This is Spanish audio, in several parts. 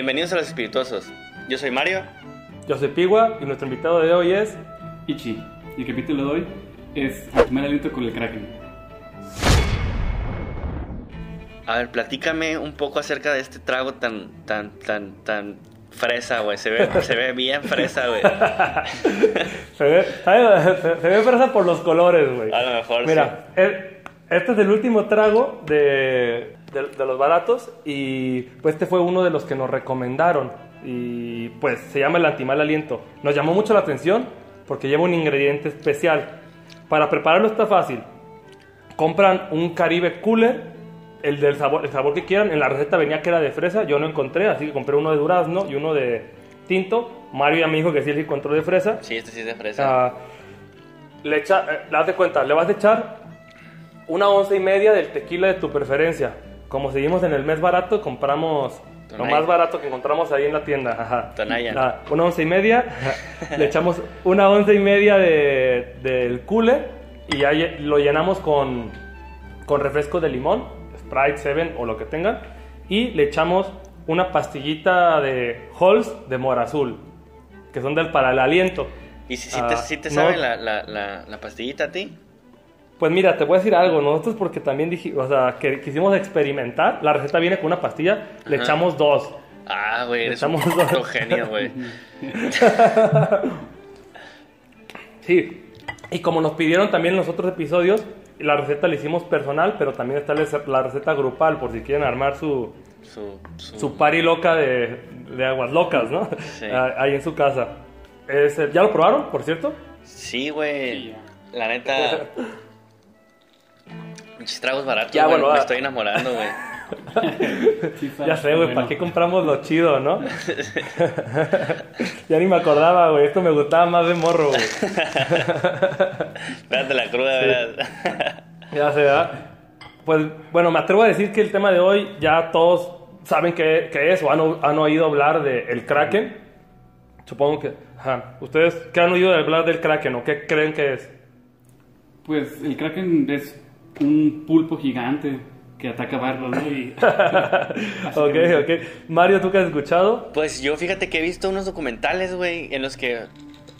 Bienvenidos a los espirituosos. Yo soy Mario. Yo soy Pigua y nuestro invitado de hoy es... Ichi. Y el capítulo de hoy es el primer aliento con el Kraken. A ver, platícame un poco acerca de este trago tan, tan, tan, tan fresa, güey. Se ve, se ve bien fresa, güey. se, ve, se, se ve fresa por los colores, güey. A lo mejor, Mira, sí. el- este es el último trago de, de, de los baratos y pues este fue uno de los que nos recomendaron y pues se llama el antimal aliento. Nos llamó mucho la atención porque lleva un ingrediente especial. Para prepararlo está fácil. Compran un Caribe Cooler, el del sabor, el sabor que quieran. En la receta venía que era de fresa, yo no encontré, así que compré uno de durazno y uno de tinto. Mario ya me dijo que sí le encontró de fresa. Sí, este sí es de fresa. Ah, le echa, eh, de cuenta, le vas a echar una once y media del tequila de tu preferencia. Como seguimos en el mes barato, compramos lo Tonay. más barato que encontramos ahí en la tienda. Ajá. Tonayan. Ah, una once y media, le echamos una once y media de, del cooler y ya lo llenamos con, con refresco de limón, Sprite, Seven o lo que tengan. Y le echamos una pastillita de Halls de mora azul, que son del para el aliento. ¿Y si, si te, ah, si te no. sabe la, la, la, la pastillita a ti? Pues mira, te voy a decir algo. Nosotros porque también dije, o sea, que quisimos experimentar. La receta viene con una pastilla, le echamos dos. Ah, güey, eres un Echamos puto dos. genio, güey. Sí. Y como nos pidieron también en los otros episodios, la receta la hicimos personal, pero también está la receta grupal por si quieren armar su, Su, su, su party loca de, de aguas locas, ¿no? Sí. Ah, Ahí en su casa. ¿Ya lo probaron, por cierto? Sí, güey. La neta. Muchos tragos baratos, Ya, güey. bueno, Me ah. estoy enamorando, güey. Sí, Ya sé, güey, bueno. ¿para qué compramos lo chido, no? ya ni me acordaba, güey. Esto me gustaba más de morro, güey. Espérate la cruda, ¿verdad? Ya se da. Pues bueno, me atrevo a decir que el tema de hoy ya todos saben qué, qué es o han, han oído hablar del el Kraken. Supongo que... Ajá. ¿Ustedes qué han oído hablar del Kraken o qué creen que es? Pues el Kraken es un pulpo gigante que ataca barcos, ¿no? Y ok, ok. Mario, ¿tú qué has escuchado? Pues yo fíjate que he visto unos documentales, güey, en los que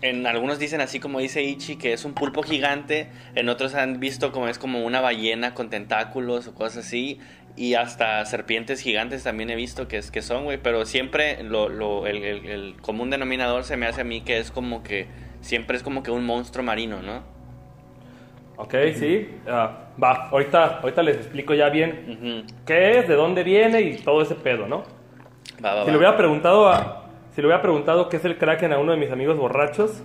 en algunos dicen así como dice Ichi que es un pulpo gigante, en otros han visto como es como una ballena con tentáculos o cosas así y hasta serpientes gigantes también he visto que es que son, güey, pero siempre lo, lo- el, el- el común denominador se me hace a mí que es como que siempre es como que un monstruo marino, ¿no? Ok, sí. Ah, va, ahorita, ahorita les explico ya bien Ujú. qué es, de dónde viene y todo ese pedo, ¿no? Va, va, Si va. le hubiera preguntado a, si le hubiera preguntado qué es el Kraken a uno de mis amigos borrachos,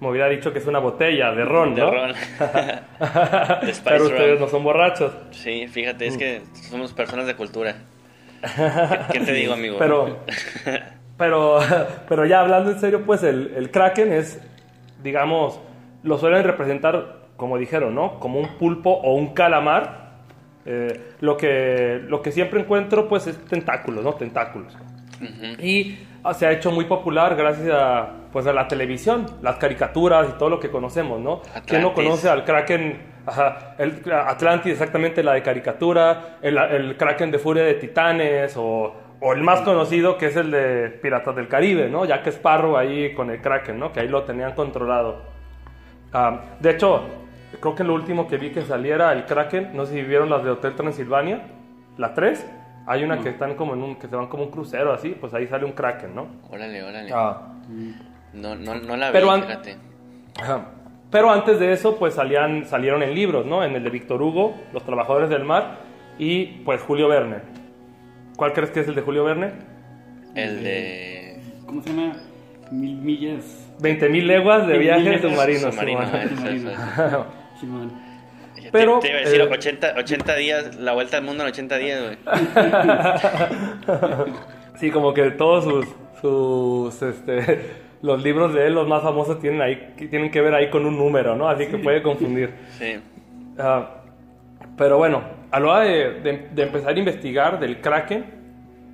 me hubiera dicho que es una botella de ron, De ¿no? ron. De Spice Pero ustedes ron. no son borrachos. Sí, fíjate, Mm. es que somos personas de cultura. ¿Qué, qué te digo, amigo? Pero, pero, pero ya hablando en serio, pues el, el Kraken es, digamos, lo suelen representar, como dijeron, ¿no? Como un pulpo o un calamar. Eh, lo, que, lo que siempre encuentro, pues, es tentáculos, ¿no? Tentáculos. Ujú. Y ah, se ha hecho muy popular gracias a, pues, a la televisión, las caricaturas y todo lo que conocemos, ¿no? ¿Quién no conoce al Kraken? Ajá, el Atlantis, exactamente la de caricatura, el, el Kraken de Furia de Titanes, o, o el más conocido que es el de Piratas del Caribe, ¿no? Jack Sparrow ahí con el Kraken, ¿no? Que ahí lo tenían controlado. Ah, de hecho, creo que lo último que vi que saliera el Kraken, no sé si vieron las de Hotel Transilvania, la 3. Hay una No. que están como en un, que se van como un crucero así, pues ahí sale un Kraken, ¿no? Órale, órale. Ah, No, no, no la vi, Pero an- fíjate. ajá. Pero antes de eso, pues salían, salieron en libros, ¿no? En el de Víctor Hugo, Los Trabajadores del Mar, y pues Julio Verne. ¿Cuál crees que es el de Julio Verne? El de... ¿Cómo se llama? Mil millas. 20.000 leguas de Mil viaje submarino. submarino. Submarino. Simón. Pero, Te, iba a decir eh, 80, 80 días, la vuelta al mundo en 80 días, güey. Sí, como que todos sus, sus este, los libros de él, los más famosos, tienen, ahí, tienen que ver ahí con un número, ¿no? Así que puede confundir. Sí. Ah, pero bueno, a la hora de, de- de empezar a investigar del Kraken,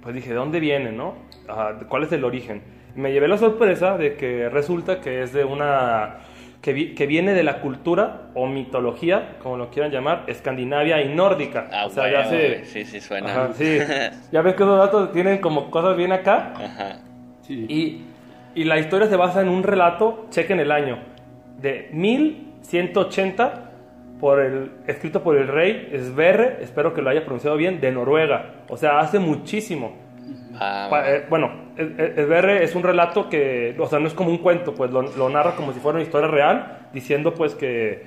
pues dije, ¿de dónde viene, no? Ah, ¿Cuál es el origen? Me llevé la sorpresa de que resulta que es de una que, vi- que viene de la cultura o mitología, como lo quieran llamar, escandinavia y nórdica. Ah, o sea, ya huevo, se... Sí, sí, suena. Ajá, sí. Ya ves que esos datos tienen como cosas bien acá. Ajá. Sí. Y, y la historia se basa en un relato, chequen el año, de 1180, por el, escrito por el rey Sverre, espero que lo haya pronunciado bien, de Noruega. O sea, hace muchísimo. Ah, Pa- eh, bueno, es- es- un relato que, o sea, no es como un cuento, pues lo, lo narra como si fuera una historia real, diciendo pues que,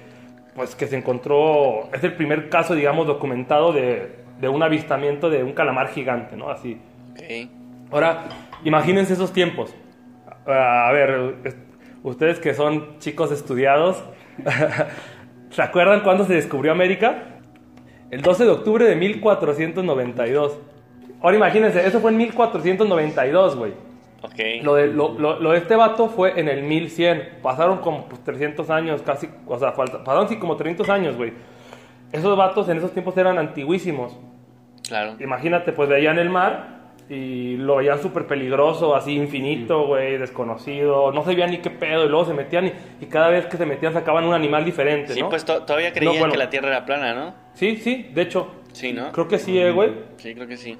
pues que se encontró, es el primer caso, digamos, documentado de, de un avistamiento de un calamar gigante, ¿no? Así. ok. Ahora, imagínense esos tiempos. Ah, A ver, es- ustedes que son chicos estudiados, ¿se acuerdan cuándo se descubrió América? El 12 de octubre de 1492. Ahora imagínense, eso fue en 1492, güey. Ok. Lo de, lo, lo- lo de este vato fue en el 1100. Pasaron como pues, 300 años, casi, o sea, falta- pasaron sí como 300 años, güey. Esos vatos en esos tiempos eran antiguísimos. Claro. Imagínate, pues veían el mar y lo veían súper peligroso, así infinito, güey, desconocido, no sabían ni qué pedo, y luego se metían y, y cada vez que se metían sacaban un animal diferente, Sí, ¿no? pues to- todavía creían bueno. que la Tierra era plana, ¿no? Sí, sí, de hecho, Sí, ¿no? creo que sí, eh, güey. Sí, creo que sí.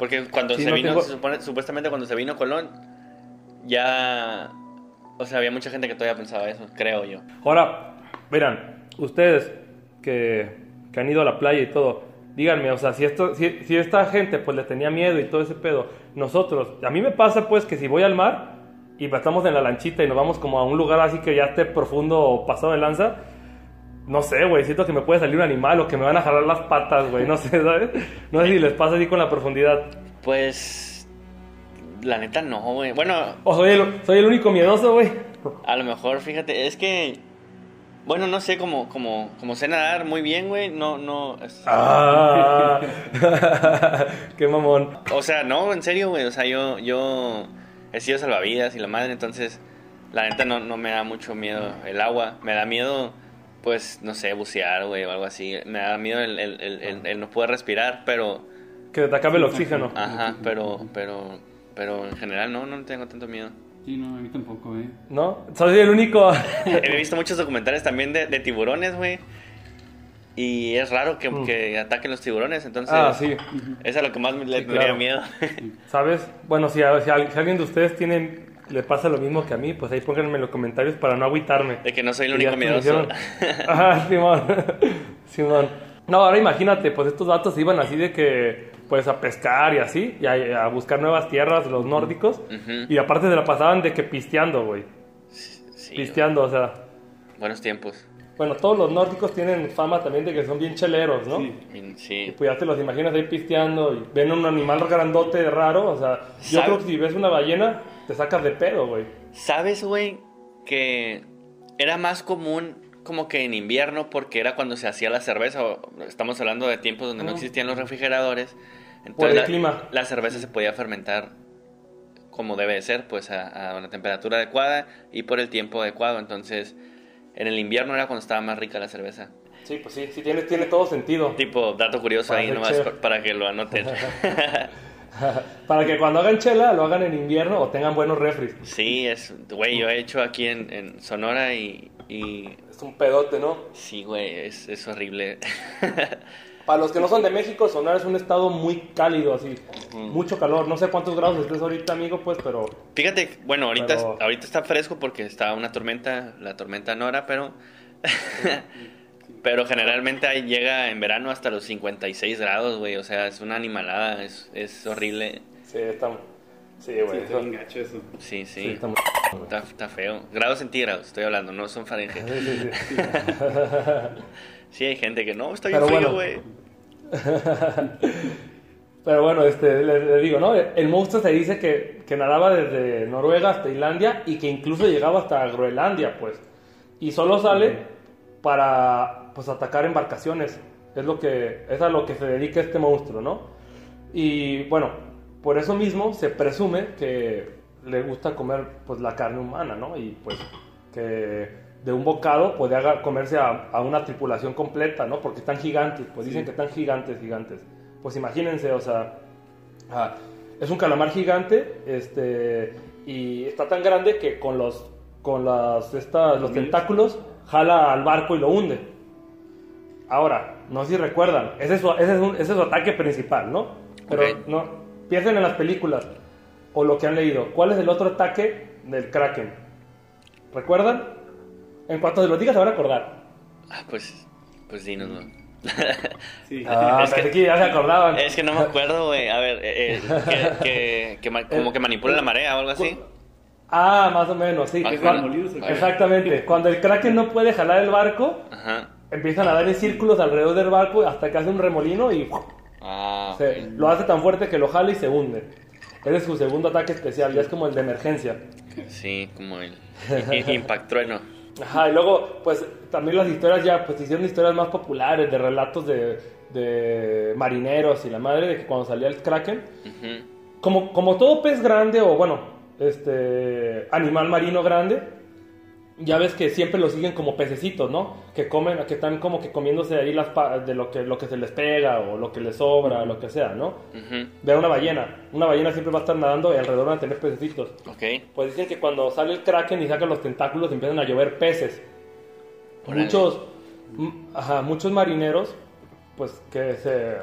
Porque cuando Sí, se no vino, tengo- se supone- supuestamente cuando se vino Colón, ya... O sea, había mucha gente que todavía pensaba eso, creo yo. Ahora, verán, ustedes que, que han ido a la playa y todo, díganme, o sea, si, esto, si, si esta gente pues le tenía miedo y todo ese pedo, nosotros, a mí me pasa pues que si voy al mar y estamos en la lanchita y nos vamos como a un lugar así que ya esté profundo o pasado de lanza, no sé, güey, siento que me puede salir un animal o que me van a jalar las patas, güey, no sé, ¿sabes? No sé si les pasa así con la profundidad. Pues... La neta no, güey. Bueno, O soy el, soy el único miedoso, güey. a lo mejor, fíjate, es que... Bueno, no sé, como, como, como sé nadar muy bien, güey, no, no... Ah, qué mamón. O sea, no, en serio, güey. O sea, yo, yo he sido salvavidas y la madre, entonces la neta no, no me da mucho miedo el agua. Me da miedo, pues, no sé, bucear, güey, o algo así. Me da miedo el, el, el, el- el no poder respirar, pero, Que te acabe el oxígeno. ajá, pero, pero, pero en general no, no tengo tanto miedo. Sí, no, a mí tampoco, eh. ¿No? Soy el único. He visto muchos documentales también de, de tiburones, güey. Y es raro que, que ataquen los tiburones, entonces... Mm. ah, sí. Es a lo que más me- le Sí, claro. miedo. ¿Sabes? Bueno, si, a- si a- si alguien de ustedes tiene, le pasa lo mismo que a mí, pues ahí pónganme en los comentarios para no agüitarme. de que no soy el único miedoso. Ajá, Simón. Simón. No, ahora imagínate, pues estos datos iban así de que, pues a pescar y así, y a, a buscar nuevas tierras, los nórdicos. Ujú. Y aparte se la pasaban de que pisteando, güey. Sí, Pisteando, o sea. buenos tiempos. Bueno, todos los nórdicos tienen fama también de que son bien cheleros, ¿no? Sí. Y- Y Sí. pues ya te los imaginas ahí pisteando y ven un animal grandote, raro, o sea, yo ¿Sabe? creo que si ves una ballena, te sacas de pedo, güey. ¿Sabes, güey? Que era más común como que en invierno porque era cuando se hacía la cerveza. o- Estamos hablando de tiempos donde no Ah. existían los refrigeradores. Entonces Por el la, clima. la cerveza se podía fermentar como debe de ser, pues a, a una temperatura adecuada y por el tiempo adecuado. Entonces, en el invierno era cuando estaba más rica la cerveza. Sí, pues sí, sí tiene, tiene todo sentido. Tipo, dato curioso Para ahí nomás para que lo anoten. Para que cuando hagan chela, lo hagan en invierno o tengan buenos refris. sí, es, güey, yo he hecho aquí en, en Sonora y, y Es un pedote, ¿no? sí, güey, es, es horrible. Para los que no son de México, Sonora es un estado muy cálido, así. Mucho calor. No sé cuántos grados estés ahorita, amigo, pues, pero... Fíjate, bueno, ahorita, Pero- ahorita está fresco porque está una tormenta, la tormenta Nora, pero... pero generalmente ahí llega en verano hasta los 56 grados, güey. O sea, es una animalada, es, es horrible. Sí, está... Sí, Sí, güey. está gacho eso. Sí, sí. Sí, está muy... güey. Está, está feo. Grados centígrados, estoy hablando, no son Fahrenheit. Sí, sí, sí. Sí, hay gente que no, está bien Pero frío, bueno. güey. Pero bueno, este, le, le digo, ¿no? El monstruo se dice que, que nadaba desde Noruega hasta Islandia y que incluso llegaba hasta Groenlandia, pues. Y solo sale para, pues, atacar embarcaciones. Es, lo que, es a lo que se dedica este monstruo, ¿no? Y bueno, por eso mismo se presume que le gusta comer, pues, la carne humana, ¿no? Y pues que de un bocado puede haga- comerse a, a una tripulación completa, ¿no? Porque están gigantes, pues dicen que están gigantes, gigantes. Pues imagínense, o sea, ah, es un calamar gigante, este, y está tan grande que con los con las, estas, los tentáculos, jala al barco y lo hunde. Ahora, no sé si recuerdan, ese es su, ese es un- ese es su ataque principal, ¿no? Pero Ok. no, piensen en las películas o lo que han leído. ¿Cuál es el otro ataque del Kraken? ¿Recuerdan? En cuanto se lo digas, se van a acordar. Ah, pues, pues dínoslo. Sí. Ah, Es que- que ya se acordaban. Es que no me acuerdo, güey. A ver, eh, eh, que, que- que ma- como que manipula la marea o algo así. Ah, más o menos, sí. Más Que o cuando- menos. exactamente. Cuando el Kraken no puede jalar el barco, Ajá. Empiezan a dar en círculos alrededor del barco hasta que hace un remolino y Ah, se- lo hace tan fuerte que lo jala y se hunde. Ese es su segundo ataque especial, ya es como el de emergencia. Sí, como el i- i- Impact Trueno. Ajá, y luego, pues también las historias ya, pues hicieron historias más populares, de relatos de, de marineros y la madre, de que cuando salía el Kraken, Ujú. como, como todo pez grande o bueno, este animal marino grande, ya ves que siempre lo siguen como pececitos, ¿no? Que comen, que están como que comiéndose ahí las de lo que, lo que se les pega o lo que les sobra, lo que sea, ¿no? Ujú. Ve a una ballena, una ballena siempre va a estar nadando y alrededor van a tener pececitos. Ok. Pues dicen que cuando sale el kraken y saca los tentáculos empiezan a llover peces. Muchos, ajá, muchos marineros, pues que se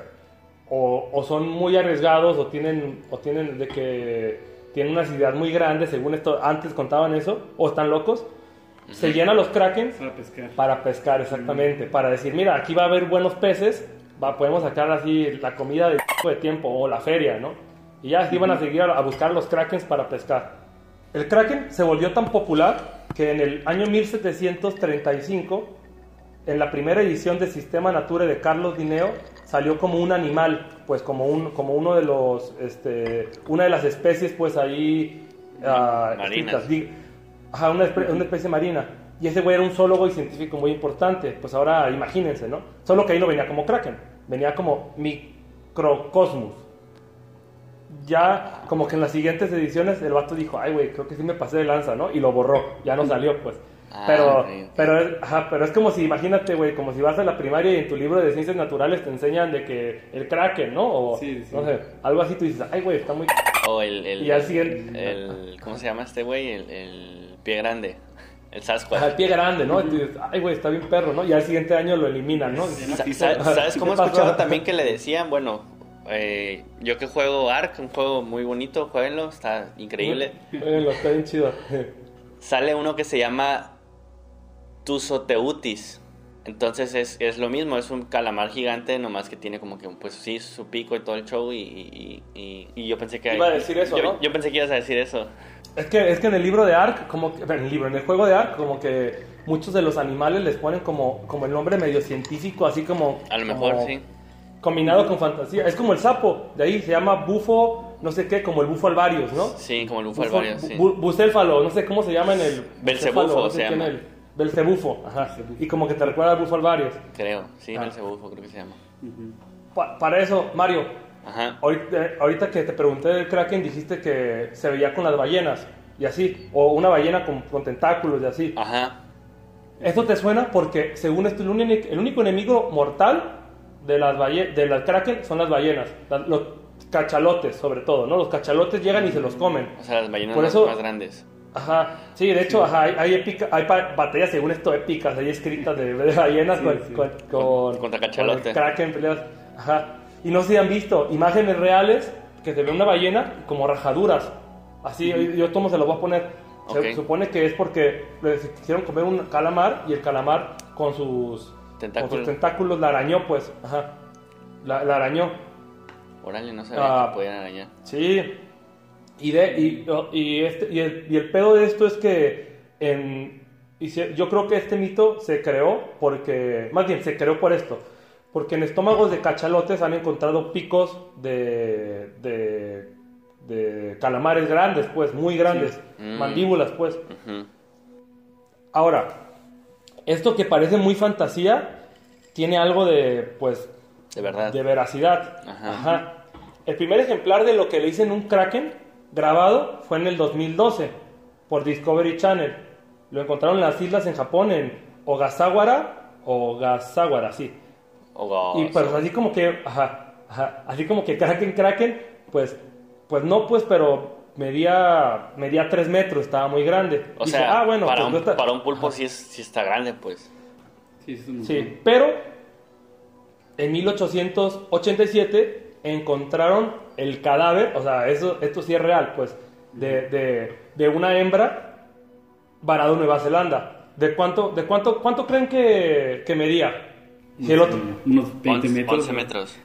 o, o son muy arriesgados o tienen o tienen de que tienen una ciudad muy grande, según esto antes contaban eso, o están locos, se llenan los krakens Para pescar. para pescar exactamente, para decir, mira, aquí va a haber buenos peces, va, podemos sacar así la comida de, de tiempo o la feria, ¿no? Y ya así van a seguir a, a buscar los krakens para pescar. El kraken se volvió tan popular que en el año 1735, en la primera edición de Sistema Nature de Carlos Linneo, salió como un animal, pues como, un, como uno de los, este, una de las especies, pues ahí... ah, Marinas. escritas. Ajá, una, espe- una especie marina. Y ese güey era un zoólogo y científico muy importante. Pues ahora imagínense, ¿no? Solo que ahí no venía como Kraken, venía como Microcosmos. Ya, como que en las siguientes ediciones, el vato dijo, ay, güey, creo que sí me pasé de lanza, ¿no? Y lo borró, ya no salió, pues. Ah, pero, pero, es, ajá, pero es como si, imagínate, güey, como si vas a la primaria y en tu libro de ciencias naturales te enseñan de que el Kraken, ¿no? O, Sí, sí. no sé, algo así, tú dices, ay, güey, está muy... O el, el, Y al siguiente- el- ¿Cómo se llama este güey? El, el pie grande. El Sasquatch. Ajá, el pie grande, ¿no? Y tú dices, ay, güey, está bien perro, ¿no? Y al siguiente año lo eliminan, ¿no? Sí. ¿Sabes cómo escuchado también que le decían? Bueno, eh, yo que juego Ark, un juego muy bonito, jueguenlo, está increíble. Bueno, está bien chido. Sale uno que se llama Tusoteutis. Entonces es, es lo mismo, es un calamar gigante, nomás que tiene como que, pues sí, su pico y todo el show. Y, y- y- y yo pensé que. Iba a decir eso, yo, ¿no? yo pensé que ibas a decir eso. Es que, es que en el libro de Ark, como que, en el libro, en el juego de Ark, como que muchos de los animales les ponen como, como el nombre medio científico, así como... A lo mejor como sí. Combinado con fantasía. Es como el sapo, de ahí se llama bufo, no sé qué, como el bufo alvarius, ¿no? Sí, como el bufo Bufo- alvario, sí. bu- bucéfalo, no sé cómo se llama en el... Belcebufo no sé se llama. el- Belcebufo, ajá. Y como que te recuerda al bufo alvarius. Creo, sí, Ah. el cebufo creo que se llama. Pa- para eso, Mario, Ajá. Ahorita, ahorita que te pregunté del Kraken, dijiste que se veía con las ballenas y así, o una ballena con, con tentáculos y así. Ajá. ¿Esto te suena? Porque según esto, el único, el único enemigo mortal de las, balle- de las Kraken son las ballenas, las- los cachalotes sobre todo, ¿no? Los cachalotes llegan y se los comen. O sea, las ballenas Por más, eso- más grandes. Ajá, sí, de hecho, ajá, hay, hay, épica- hay batallas, según esto, épicas, hay escritas de, de ballenas Sí, con, sí. con- con- Contra con cachalote. el Kraken, peleas. Ajá. Y no sé si han visto imágenes reales que se ve una ballena como rajaduras. Así, yo, yo tomo se lo voy a poner. Se supone que es porque les quisieron comer un calamar y el calamar con sus con Tentáculos. sus tentáculos la arañó, pues. Ajá. La, la arañó. Órale, no sabía Ah. que podían arañar. Sí. Y, de, y, y este, y, el, y el pedo de esto es que en, y se- yo creo que este mito se creó porque, más bien, se creó por esto. Porque en estómagos de cachalotes han encontrado picos de, de, de calamares grandes, pues, muy grandes. Mm. Mandíbulas, pues. Ahora, esto que parece muy fantasía, tiene algo de, pues, De verdad. de veracidad. Ajá. Ajá. El primer ejemplar de lo que le dicen un Kraken grabado fue en el 2012 por Discovery Channel. Lo encontraron en las islas en Japón, en Ogasawara, Ogasawara, sí. Y pues así como que, ajá, ajá, así como que Kraken, Kraken, pues, pues no, pues, pero medía, medía 3 metros, estaba muy grande. O Dije, sea, ah, bueno, para, pues un, no está- para un pulpo sí, es, sí está grande, pues. Sí, es un Sí, pero en 1887 encontraron el cadáver, o sea, eso, esto sí es real, pues, de, de, de una hembra varado en Nueva Zelanda. ¿De cuánto, de cuánto, cuánto creen que, que medía? Si el otro, Unos 20 11 metros. 11 metros.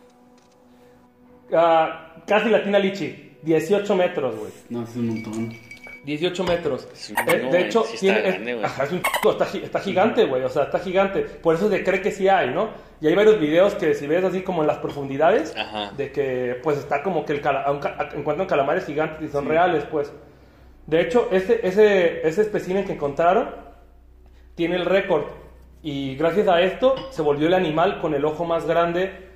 ah, casi latina Lichi, 18 metros, güey. No, es un montón. 18 metros. Es un Eh, chingo, de hecho, Sí está tiene, es- grande, güey. ajá, es un chingo, está, gi- está gigante, güey. O sea, está gigante. Por eso se cree que sí hay, ¿no? Y hay varios videos que si ves así como en las profundidades, Ajá. de que pues está como que el cala- encuentran calamares gigantes y son reales, pues. De hecho, ese, ese, ese espécimen que encontraron tiene el récord. Y gracias a esto se volvió el animal con el ojo más grande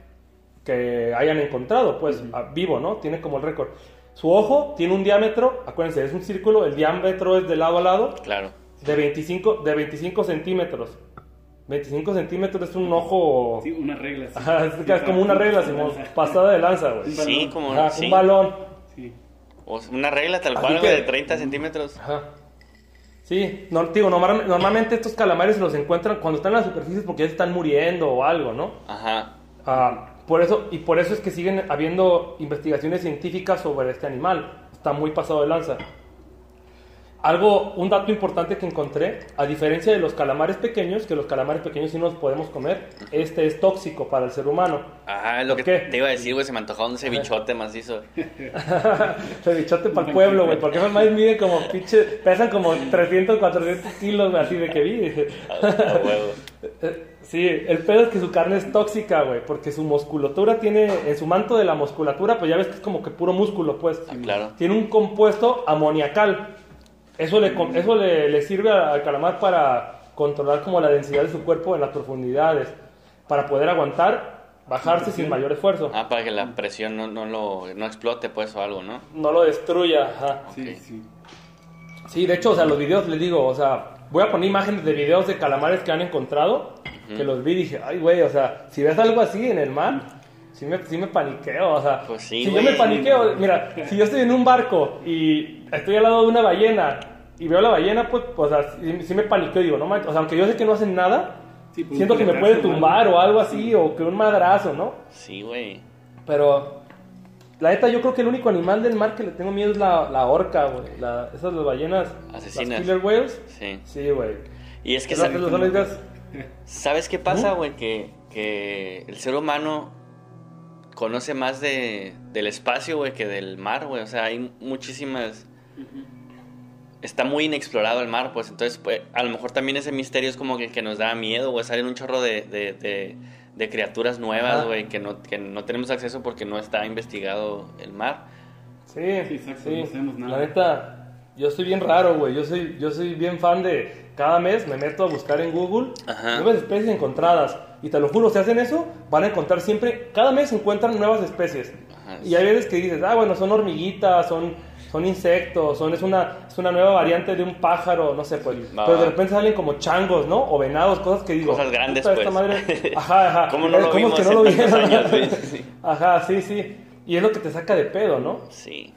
que hayan encontrado, pues vivo, ¿no? Tiene como el récord. Su ojo tiene un diámetro, acuérdense, es un círculo, el diámetro es de lado a lado, Claro. de 25, de 25 centímetros. 25 centímetros es un ojo... Sí, una regla. sí. Ajá, es, es como una regla, pasada de lanza, güey. Sí, como Ajá, sí. un balón. Sí. O sea, una regla tal Así cual, que- güey, de 30 centímetros. Ajá. Sí, no, digo, normal- normalmente estos calamares los encuentran cuando están en la superficie porque ya se están muriendo o algo, ¿no? Ajá. Ah, por eso, y por eso es que siguen habiendo investigaciones científicas sobre este animal. Está muy pasado de lanza. Algo, un dato importante que encontré, a diferencia de los calamares pequeños, que los calamares pequeños sí nos podemos comer, este es tóxico para el ser humano. Es lo ¿Por que qué? te iba a decir, güey, se me antojaba un cevichote macizo. Cevichote para el pueblo, güey, porque esos maíz miden como pinche, pesan como 300, 400 kilos, así de que vi. Eh, Sí, el pedo es que su carne es tóxica, güey, porque su musculatura tiene, en su manto de la musculatura, pues ya ves que es como que puro músculo, pues. Ah, claro. Tiene un compuesto amoniacal. Eso le, eso le, le sirve al calamar para controlar como la densidad de su cuerpo en las profundidades, para poder aguantar, bajarse sin mayor esfuerzo. Ah, para que la presión no, no lo no explote, pues, o algo, ¿no? No lo destruya, ajá. Sí, Ok. sí. Sí, de hecho, o sea, los videos, les digo, o sea, voy a poner imágenes de videos de calamares que han encontrado, que los vi y dije, ay, güey, o sea, si ves algo así en el mar, sí me, sí me paniqueo, o sea, Pues sí, si güey. yo me paniqueo, mira, si yo estoy en un barco y estoy al lado de una ballena y veo la ballena, pues, o sea, sí, sí me paniqueo, digo, no manches, o sea, aunque yo sé que no hacen nada, Sí, pues, siento que me puede o tumbar o algo así, o que un madrazo, ¿no? Sí, güey. Pero la neta, yo creo que el único animal del mar que le tengo miedo es la, la orca, güey. La- esas las ballenas. Asesinas. Las killer whales. Sí. Sí, güey. Y es que, Esas sa- son las únicas- ¿sabes qué pasa, güey? Que, que el ser humano conoce más de, del espacio, güey, que del mar, güey. O sea, hay muchísimas... Está muy inexplorado el mar, pues entonces pues, a lo mejor también ese misterio es como que, que nos da miedo, güey, salen un chorro de, de, de- de criaturas nuevas, güey, que no, que no tenemos acceso porque no está investigado el mar. Sí, Sí, exacto, no sabemos nada. La neta, yo soy bien raro, güey. Yo soy, yo soy bien fan de. Cada mes me meto a buscar en Google Ajá. nuevas especies encontradas. Y te lo juro, si hacen eso, van a encontrar siempre. Cada mes encuentran nuevas especies. Ajá. Y hay veces que dices, ah, bueno, son hormiguitas, son, son insectos, son, es, una, es una nueva variante de un pájaro, no sé, pues. Pero de repente salen como changos, ¿no? O venados, cosas que digo. Cosas grandes, "Puta, esta pues". madre- Ajá, ajá. ¿Cómo no lo es vimos que no en lo tantos vieron? años, güey? Sí. Ajá, sí, sí. Y es lo que te saca de pedo, ¿no? Sí.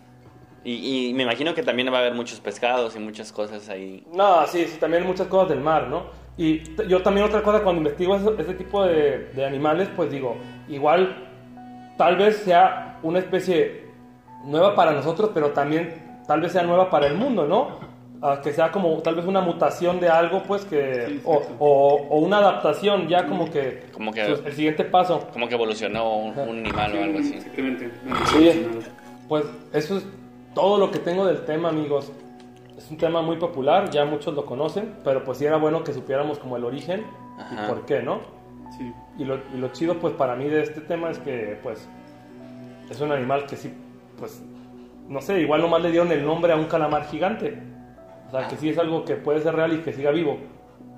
Y, y me imagino que también va a haber muchos pescados y muchas cosas ahí. No, sí, sí, también muchas cosas del mar, ¿no? Y yo también otra cosa, cuando investigo eso- ese tipo de, de animales, pues digo, igual tal vez sea una especie nueva para nosotros, pero también tal vez sea nueva para el mundo, ¿no? Ah, que sea como tal vez una mutación de algo, pues que... Sí, o, o- o una adaptación, ya como que... Como que- pues, el siguiente paso. Como que evolucionó un, un animal o algo así. Exactamente. Sí. Pues eso es todo lo que tengo del tema, amigos. Es un tema muy popular, ya muchos lo conocen, pero pues sí era bueno que supiéramos como el origen Ajá. y por qué, ¿no? Sí. Y lo, y lo chido pues para mí de este tema es que pues es un animal que sí, pues no sé, igual nomás le dieron el nombre a un calamar gigante. O sea, que sí es algo que puede ser real y que siga vivo.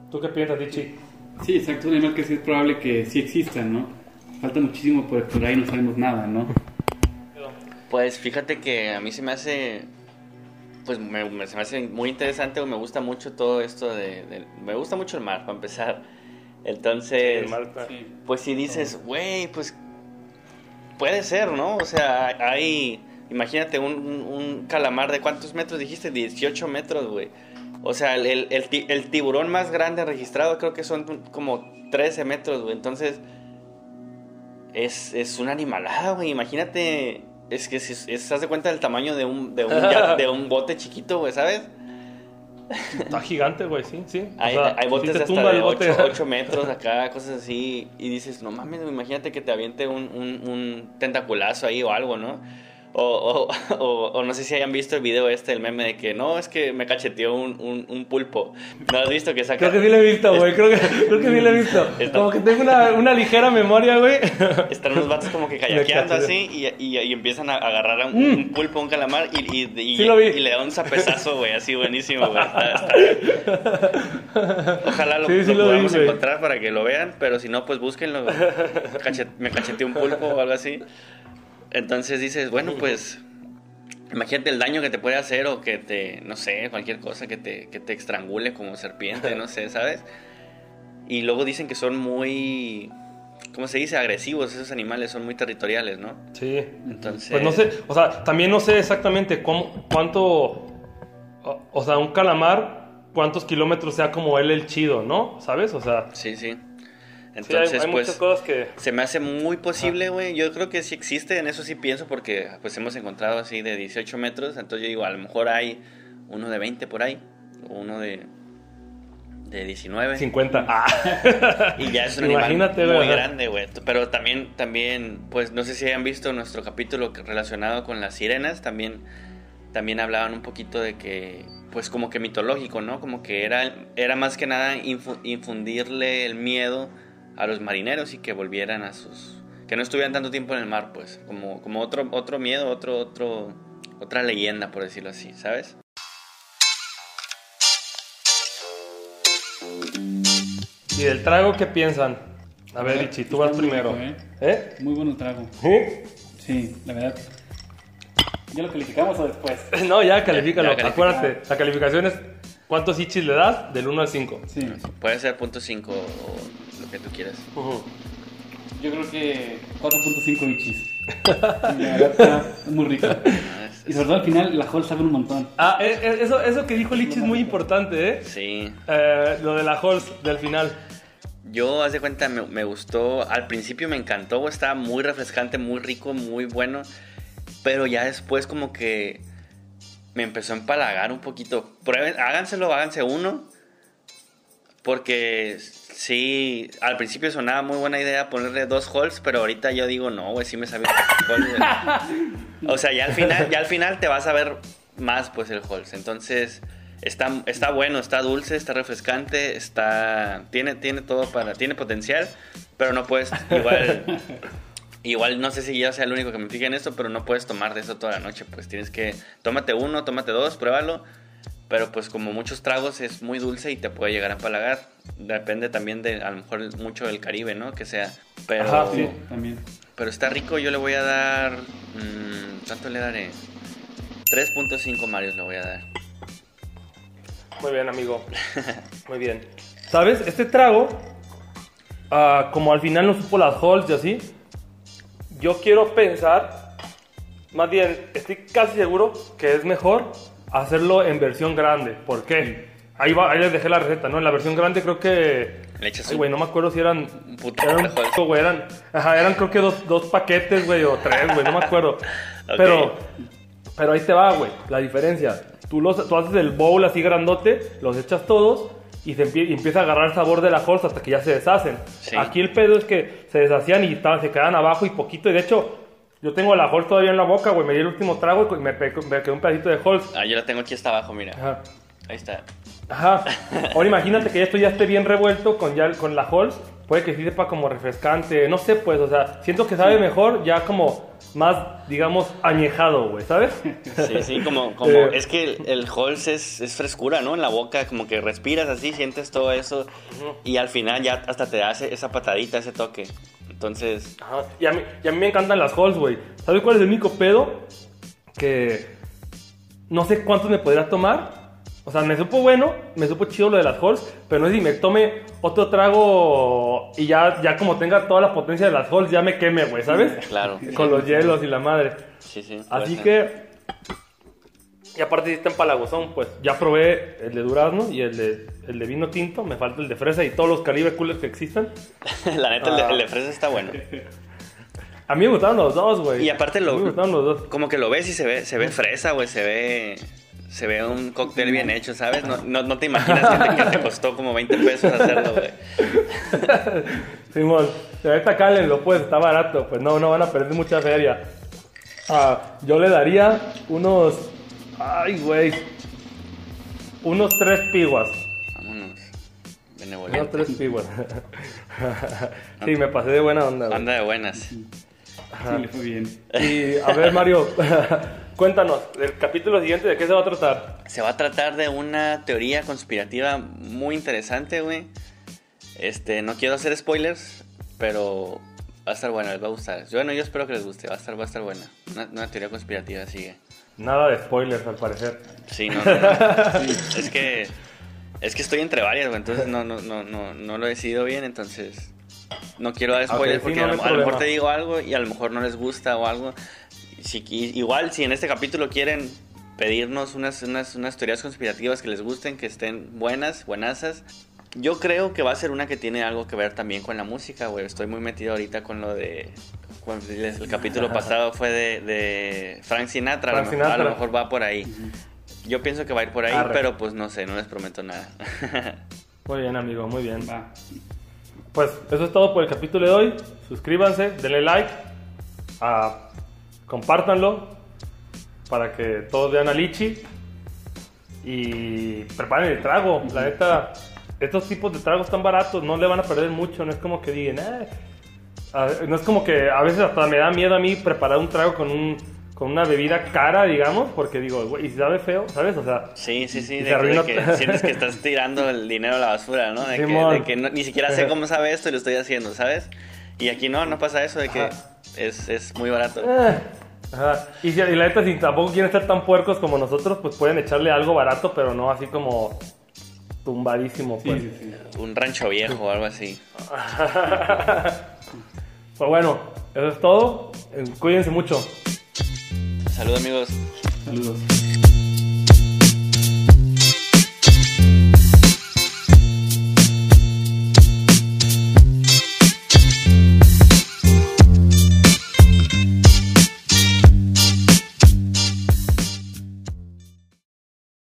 ¿Tú qué piensas, Dichi? Sí, exacto. Un animal que sí es probable que sí existan, ¿no? Falta muchísimo por explorar y no sabemos nada, ¿no? Pues fíjate que a mí se me hace. Pues me, me- se me hace muy interesante o me gusta mucho todo esto de, de- Me gusta mucho el mar, para empezar. Entonces. Sí. Pues si dices, güey, pues. Puede ser, ¿no? O sea, hay. Imagínate un, un- un calamar de cuántos metros dijiste, 18 metros, güey. O sea, el, el- el ti- el tiburón más grande registrado creo que son como 13 metros, güey. Entonces, es, es una animalada, güey. Imagínate, es que si haz de cuenta del tamaño de un, de un, de un bote chiquito, güey, ¿sabes? Está gigante, güey, sí, sí. O Hay, sea, hay botes te de hasta de el bote. 8, metros acá, cosas así. Y dices, no mames, imagínate que te aviente un, un- un tentaculazo ahí o algo, ¿no? O, o, o- o no sé si hayan visto el video este, el meme de que no, es que me cacheteó un, un- un pulpo. ¿No has visto que saca? Creo que sí lo he visto, güey. Creo que, creo que sí lo he visto. Está- Como que tengo una, una ligera memoria, güey. Están unos vatos como que kayakeando cacheteó. así y, y- y empiezan a agarrar a un, un pulpo, un calamar y, y, y- Mm. Sí lo vi. y le da un zapezazo, güey, así buenísimo, güey. Está- Ojalá lo, Sí, lo lo vi, podamos encontrar para que lo vean, pero si no, pues búsquenlo. Cachet- me cacheteé un pulpo o algo así. Entonces dices, bueno, pues imagínate el daño que te puede hacer o que te, no sé, cualquier cosa que te, que te estrangule como serpiente, no sé, ¿sabes? Y luego dicen que son muy, ¿cómo se dice? Agresivos esos animales, son muy territoriales, ¿no? Sí. Entonces... Pues no sé, o sea, también no sé exactamente cómo, cuánto, o, o sea, un calamar, cuántos kilómetros sea como él el chido, ¿no? ¿Sabes? O sea, Sí, sí. Sí, hay, Entonces, hay pues... muchas cosas que... Se me hace muy posible, güey. Yo creo que sí existe, en eso sí pienso, porque pues hemos encontrado así de 18 metros. Entonces yo digo, a lo mejor hay uno de 20 por ahí, o uno de, de 19. 50. Ah. Y ya es un Imagínate, animal muy grande, güey. Pero también, también, pues no sé si hayan visto nuestro capítulo relacionado con las sirenas. También, también hablaban un poquito de que, pues como que mitológico, ¿no? Como que era, era más que nada infu- infundirle el miedo a los marineros y que volvieran a sus... Que no estuvieran tanto tiempo en el mar, pues. Como, como otro, otro miedo, otro, otro, otra leyenda, por decirlo así, ¿sabes? ¿Y del trago qué piensan? A ver, Ichi, tú vas primero. rico, ¿eh? ¿Eh? Muy bueno el trago. ¿Eh? Sí, la verdad. ¿Ya lo calificamos o después? No, ya califícalo. Acuérdate, la calificación es ¿cuántos Ichis le das? Del 1 al 5. Sí. Puede ser punto 5 o lo que tú quieras. Yo creo que 4.5 bichis. La verdad está muy rico. Ah, Y sobre todo al final la Hall sabe un montón. Ah, eh, eh, eso, eso que dijo Lichi es muy importante, ¿eh? Sí. Eh, lo de la Halls del final. Yo, haz de cuenta, me, me gustó. Al principio me encantó, estaba muy refrescante, muy rico, muy bueno. Pero ya después, como que me empezó a empalagar un poquito. Prueben, háganselo, háganse uno. Porque sí, al principio sonaba muy buena idea ponerle dos halls, pero ahorita yo digo, no, güey, sí me güey. O sea, ya al final, ya al final te vas a ver más pues el halls. Entonces, está, está bueno, está dulce, está refrescante, está. Tiene, tiene todo para. Tiene potencial, pero no puedes igual. Igual no sé si yo sea el único que me fije en esto, pero no puedes tomar de eso toda la noche. Pues tienes que. Tómate uno, tómate dos, pruébalo. Pero pues como muchos tragos es muy dulce y te puede llegar a empalagar. Depende también de, a lo mejor mucho del Caribe, ¿no? Que sea. Pero, Ajá, sí. También. pero está rico, yo le voy a dar... mm, ¿Cuánto le daré? 3.5 Marios le voy a dar. Muy bien, amigo. Muy bien. ¿Sabes? Este trago, ah, como al final no supo las halls y así, yo quiero pensar, más bien, estoy casi seguro que es mejor hacerlo en versión grande. ¿Por qué? Ahí, va, ahí les dejé la receta, ¿no? En la versión grande creo que... Le echas Ay, güey, no me acuerdo si eran... Un puto eran, poco, güey, eran, ajá, eran creo que dos, dos paquetes, güey, o tres, güey, no me acuerdo. Pero... Pero ahí te va, güey, la diferencia. Tú, los, tú haces el bowl así grandote, los echas todos y, se empie- y empieza a agarrar el sabor de la Halls hasta que ya se deshacen. Sí. Aquí el pedo es que se deshacían y estaban, se quedaban abajo y poquito. Y de hecho, yo tengo la Halls todavía en la boca, güey. Me di el último trago y me, me quedó un pedacito de Halls. Ah, yo la tengo aquí hasta abajo, mira. Ajá. Ahí está. Ajá. Ahora imagínate que esto ya esté bien revuelto con, ya, con la Halls. Puede que sí sepa como refrescante. No sé, pues, o sea, siento que sabe mejor ya como más, digamos, añejado, güey, ¿sabes? Sí, sí, como, como Eh. es que el, el Halls es, es frescura, ¿no? En la boca, como que respiras así, sientes todo eso y al final ya hasta te hace esa patadita, ese toque. Entonces, Ajá. Y a, mí, y a mí me encantan las halls, güey. ¿Sabes cuál es el único pedo? Que no sé cuántos me podría tomar, O sea, me supo bueno, me supo chido lo de las halls, pero no sé si me tome otro trago y ya, ya como tenga toda la potencia de las halls, ya me queme, güey, ¿sabes? Claro. Con los hielos y la madre. Sí, sí. Así que. Y aparte, si está en Palagozón, pues ya probé el de durazno y el de, el de vino tinto. Me falta el de fresa y todos los calibres coolers que existan. La neta, el, de, Ah. el de fresa está bueno. A mí me gustaron los dos, güey. Y aparte lo, me gustaron los dos. como que lo ves y se ve, se ve fresa, güey, se ve, se ve un cóctel bien hecho, ¿sabes? No, no, no te imaginas que te, que te costó como 20 pesos hacerlo, güey. Simón, esta cálenlo, pues, está barato. Pues no, no van a perder mucha feria. Ah, yo le daría unos. Ay, güey. Unos tres piguas. Vámonos. Unos Benevolente. tres piguas. sí, me pasé de buena onda, güey. Anda de buenas. Sí, le fue bien. Y a ver, Mario, cuéntanos, el capítulo siguiente, ¿de qué se va a tratar? Se va a tratar de una teoría conspirativa muy interesante, güey. Este, no quiero hacer spoilers, pero va a estar buena, les va a gustar. Bueno, yo espero que les guste, va a estar, va a estar buena. Una, una teoría conspirativa sigue. Nada de spoilers, al parecer. Sí, no, no, no. Es que es que estoy entre varias, güey, entonces no, no, no, no, no lo he decidido bien, entonces no quiero dar spoilers sí, porque no, a, lo, a lo mejor te digo algo y a lo mejor no les gusta o algo. Si, igual, si en este capítulo quieren pedirnos unas, unas, unas teorías conspirativas que les gusten, que estén buenas, buenasas. Yo creo que va a ser una que tiene algo que ver también con la música, güey. Estoy muy metido ahorita con lo de... con- el capítulo pasado fue de, de Frank Sinatra, a lo Frank mejor- a lo mejor va por ahí. Yo pienso que va a ir por ahí, Arre. pero pues no sé, no les prometo nada. Muy bien, amigo, muy bien. Va. Pues eso es todo por el capítulo de hoy. Suscríbanse, denle like, compártanlo para que todos vean a Lichi y preparen el trago. La neta, estos tipos de tragos tan baratos no le van a perder mucho. No es como que digan, "Eh". No es como que a veces hasta me da miedo a mí preparar un trago con un con una bebida cara, digamos, porque digo, güey, y si sabe feo, ¿sabes? O sea, Sí, sí, sí, de, que- de que sientes que estás tirando el dinero a la basura, ¿no? De que, Simón. de que no- ni siquiera sé cómo sabe esto y lo estoy haciendo, ¿sabes? Y aquí no, no pasa eso de que Ajá. Es, es muy barato. Eh, ajá. Y, si- y la neta, si tampoco quieren ser tan puercos como nosotros, pues pueden echarle algo barato, pero no así como tumbadísimo, pues. sí, sí. Un rancho viejo o algo así. Pues bueno, eso es todo. Cuídense mucho. Saludos amigos. Saludos.